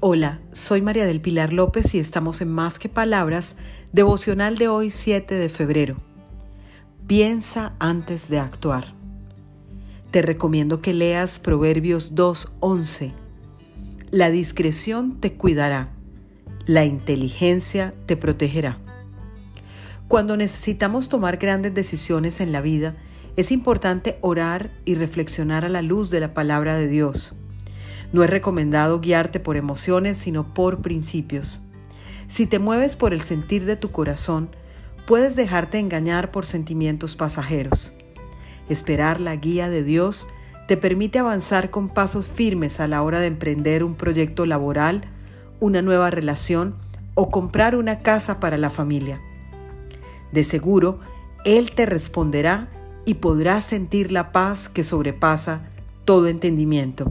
Hola, soy María del Pilar López y estamos en Más que Palabras, devocional de hoy 7 de febrero. Piensa antes de actuar. Te recomiendo que leas Proverbios 2.11. La discreción te cuidará, la inteligencia te protegerá. Cuando necesitamos tomar grandes decisiones en la vida, es importante orar y reflexionar a la luz de la palabra de Dios. No es recomendado guiarte por emociones, sino por principios. Si te mueves por el sentir de tu corazón, puedes dejarte engañar por sentimientos pasajeros. Esperar la guía de Dios te permite avanzar con pasos firmes a la hora de emprender un proyecto laboral, una nueva relación o comprar una casa para la familia. De seguro, Él te responderá y podrás sentir la paz que sobrepasa todo entendimiento.